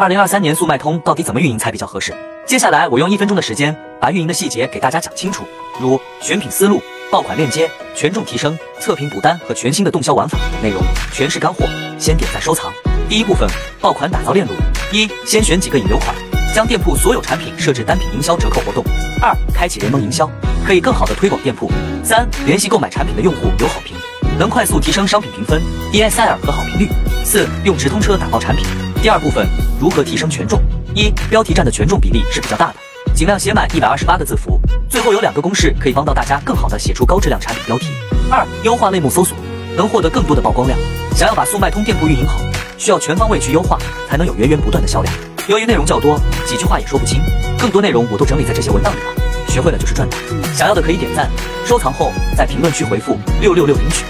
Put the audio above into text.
二零二三年速卖通到底怎么运营才比较合适？接下来我用一分钟的时间把运营的细节给大家讲清楚，如选品思路、爆款链接、权重提升、测评补单和全新的动销玩法，内容全是干货，先点赞收藏。第一部分，爆款打造链路：一、先选几个引流款，将店铺所有产品设置单品营销折扣活动；二、开启联盟营销，可以更好的推广店铺；三、联系购买产品的用户有好评，能快速提升商品评分、DSR 和好评率；四、用直通车打爆产品。第二部分，如何提升权重？一、标题占的权重比例是比较大的，尽量写满一百二十八个字符。最后有两个公式可以帮到大家更好的写出高质量产品标题。二、优化类目搜索，能获得更多的曝光量。想要把速卖通店铺运营好，需要全方位去优化，才能有源源不断的销量。由于内容较多，几句话也说不清，更多内容我都整理在这些文档里了，学会了就是赚的。想要的可以点赞、收藏后在评论区回复六六六领取。